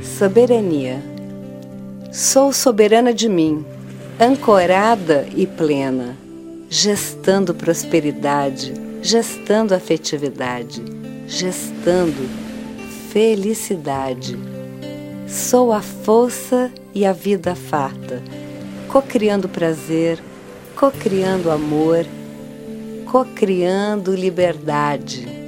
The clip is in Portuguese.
Soberania. Sou soberana de mim, ancorada e plena, gestando prosperidade, gestando afetividade, gestando felicidade. Sou a força e a vida farta, cocriando prazer, cocriando amor, cocriando liberdade